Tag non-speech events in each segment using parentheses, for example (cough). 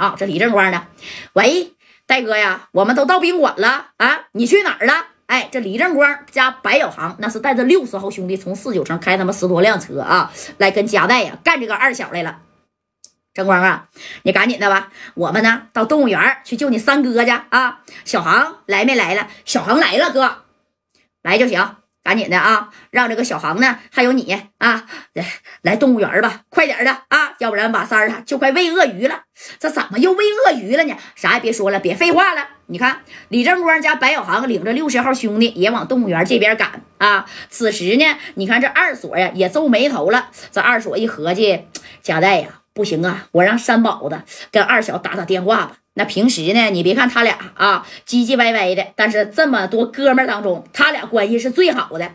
啊。这李正光呢？喂，戴哥呀，我们都到宾馆了啊，你去哪儿了？哎，这李正光加白小航那是带着六十号兄弟从四九城开他妈十多辆车啊，来跟加代呀干这个二小来了。正光啊，你赶紧的吧，我们呢到动物园去救你三哥去啊。小航来没来了？小航来了，哥，来就行。赶紧的啊，让这个小航呢，还有你啊，来来动物园吧，快点的啊，要不然马三儿啊就快喂鳄鱼了。这怎么又喂鳄鱼了呢？啥也别说了，别废话了。你看，李正光家白小航领着六十号兄弟也往动物园这边赶啊。此时呢，你看这二锁呀也皱眉头了。这二锁一合计，贾代呀，不行啊，我让三宝子跟二小打打电话吧。那平时呢？你别看他俩啊，唧唧歪歪的，但是这么多哥们当中，他俩关系是最好的。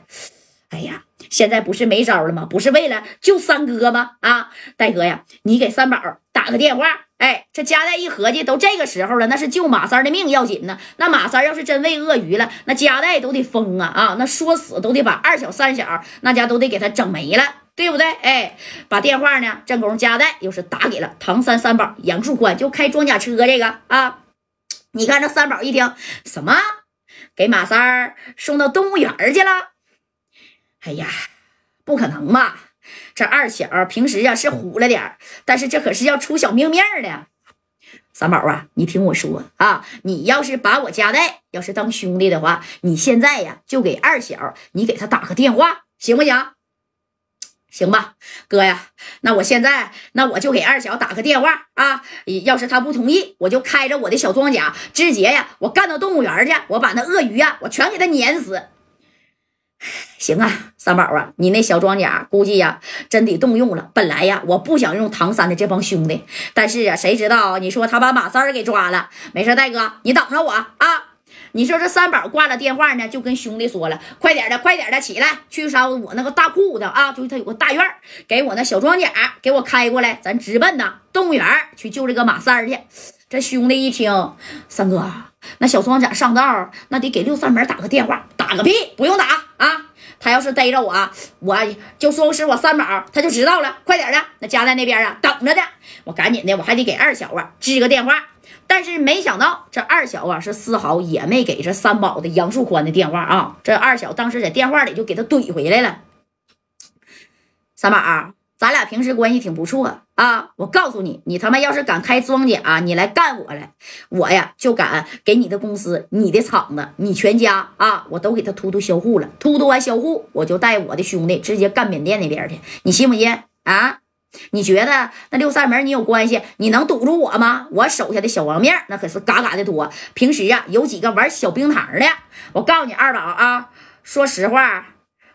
哎呀，现在不是没招了吗？不是为了救三哥吗？啊，戴哥呀，你给三宝打个电话。哎，这家代一合计，都这个时候了，那是救马三的命要紧呢。那马三要是真喂鳄鱼了，那家代都得疯啊啊！那说死都得把二小三小那家都得给他整没了。对不对？哎，把电话呢？正宫加代又是打给了唐三三宝杨树宽，就开装甲车这个啊。你看这三宝一听，什么给马三儿送到动物园去了？哎呀，不可能吧？这二小平时啊是虎了点但是这可是要出小命命的。三宝啊，你听我说啊，你要是把我加代要是当兄弟的话，你现在呀就给二小你给他打个电话，行不行？行吧，哥呀，那我现在那我就给二小打个电话啊！要是他不同意，我就开着我的小装甲，直接呀，我干到动物园去，我把那鳄鱼呀，我全给他碾死。行啊，三宝啊，你那小装甲估计呀，真得动用了。本来呀，我不想用唐三的这帮兄弟，但是啊，谁知道你说他把马三儿给抓了？没事，戴哥，你等着我啊。你说这三宝挂了电话呢，就跟兄弟说了：“快点的，快点的，起来去烧我那个大库子啊！就是他有个大院给我那小装甲给我开过来，咱直奔呐动物园去救这个马三去。”这兄弟一听，三哥，那小装甲上道，那得给六扇门打个电话，打个屁，不用打啊！他要是逮着我，我就说是我三宝，他就知道了。快点的，那家在那边啊，等着呢。我赶紧的，我还得给二小啊支个电话。但是没想到，这二小啊是丝毫也没给这三宝的杨树宽的电话啊。这二小当时在电话里就给他怼回来了。三宝，咱俩平时关系挺不错啊。我告诉你，你他妈要是敢开装甲，你来干我来，我呀就敢给你的公司、你的厂子、你全家啊，我都给他突突销户了。突突完销户，我就带我的兄弟直接干缅甸那边去。你信不信啊？你觉得那六扇门你有关系，你能堵住我吗？我手下的小王面那可是嘎嘎的多。平时啊，有几个玩小冰糖的。我告诉你二宝啊，说实话，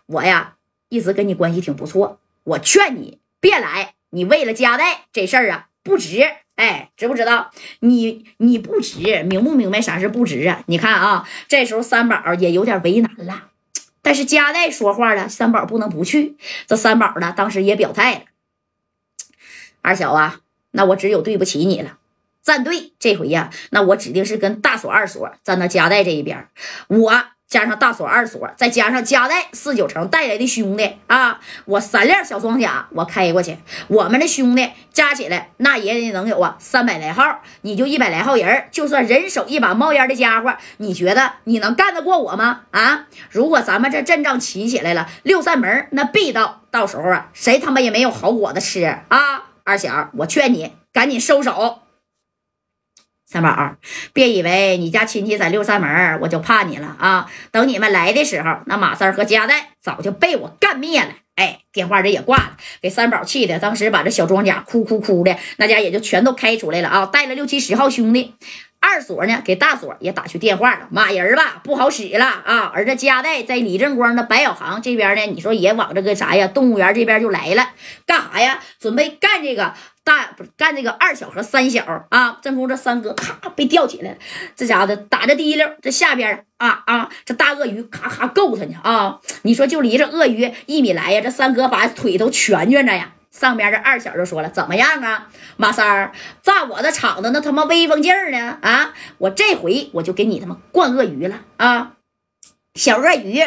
我呀一直跟你关系挺不错。我劝你别来，你为了家代这事儿啊不值。哎，知不知道？你你不值，明不明白啥是不值啊？你看啊，这时候三宝也有点为难了，但是家代说话了，三宝不能不去。这三宝呢，当时也表态了。二小啊，那我只有对不起你了。站队这回呀，那我指定是跟大锁、二锁站到加代这一边。我加上大锁、二锁，再加上加代四九城带来的兄弟啊，我三辆小装甲我开过去，我们的兄弟加起来那也得能有啊三百来号。你就一百来号人，就算人手一把冒烟的家伙，你觉得你能干得过我吗？啊！如果咱们这阵仗起起来了，六扇门那必到，到时候啊，谁他妈也没有好果子吃啊！二小，我劝你赶紧收手。三宝，别以为你家亲戚在六扇门，我就怕你了啊！等你们来的时候，那马三和加代早就被我干灭了。哎，电话这也挂了，给三宝气的，当时把这小庄稼哭哭哭的，那家也就全都开出来了啊！带了六七十号兄弟。二锁呢，给大锁也打去电话了，马人吧不好使了啊！而这加代在李正光的白小航这边呢，你说也往这个啥呀？动物园这边就来了，干啥呀？准备干这个大不干这个二小和三小啊！正宫这三哥咔被吊起来了，这家伙打着滴溜，这下边啊啊，这大鳄鱼咔咔够他呢啊！你说就离这鳄鱼一米来呀，这三哥把腿都蜷蜷着呀。上边这二小就说了：“怎么样啊，马三儿，炸我的场子那他妈威风劲儿呢？啊，我这回我就给你他妈灌鳄鱼了啊！小鳄鱼，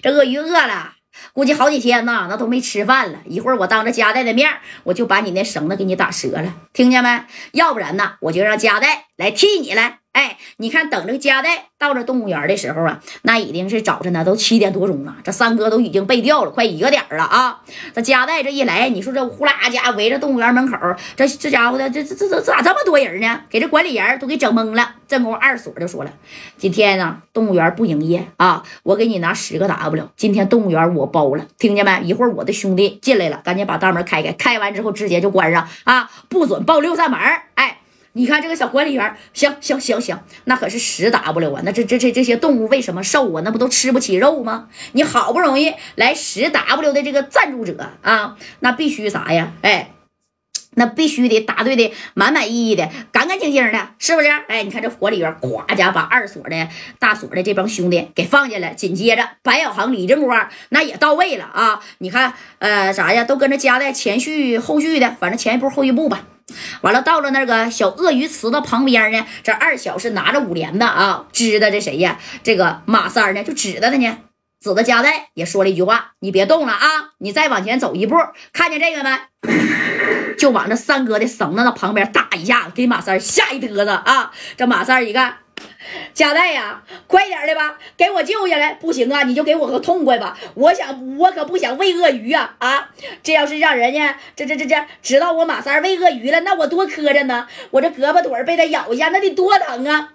这鳄鱼饿了，估计好几天呐，那都没吃饭了。一会儿我当着加代的面，我就把你那绳子给你打折了，听见没？要不然呢，我就让加代来替你来。哎，你看，等这个加代到这动物园的时候啊，那已经是早晨呢，都七点多钟了。这三哥都已经被调了，快一个点了啊！这加代这一来，你说这呼啦家围着动物园门口，这这家伙的，这这这这咋这么多人呢？给这管理员都给整懵了。这功夫二所就说了：“今天呢，动物园不营业啊，我给你拿十个 W。今天动物园我包了，听见没？一会儿我的兄弟进来了，赶紧把大门开开，开完之后直接就关上啊，不准报六扇门。哎。”你看这个小管理员，行行行行，那可是十 W 啊！那这这这这些动物为什么瘦啊？那不都吃不起肉吗？你好不容易来十 W 的这个赞助者啊，那必须啥呀？哎，那必须得答对的满满意意的，干干净净的，是不是？哎，你看这管理员咵家把二所的大所的这帮兄弟给放进来，紧接着白小航、李正光那也到位了啊！你看，呃，啥呀？都跟着夹在前续后续的，反正前一步后一步吧。完了，到了那个小鳄鱼池子旁边呢，这二小是拿着五连的啊，指的这谁呀？这个马三呢，就指着他呢，指着夹带也说了一句话：“你别动了啊，你再往前走一步，看见这个没？就往这三哥的绳子那旁边打一下，给马三吓一嘚瑟啊！这马三一看。” (laughs) 贾代呀，快点的吧，给我救下来！不行啊，你就给我个痛快吧！我想，我可不想喂鳄鱼啊！啊，这要是让人家这这这这知道我马三喂鳄鱼了，那我多磕碜呢！我这胳膊腿被他咬一下，那得多疼啊！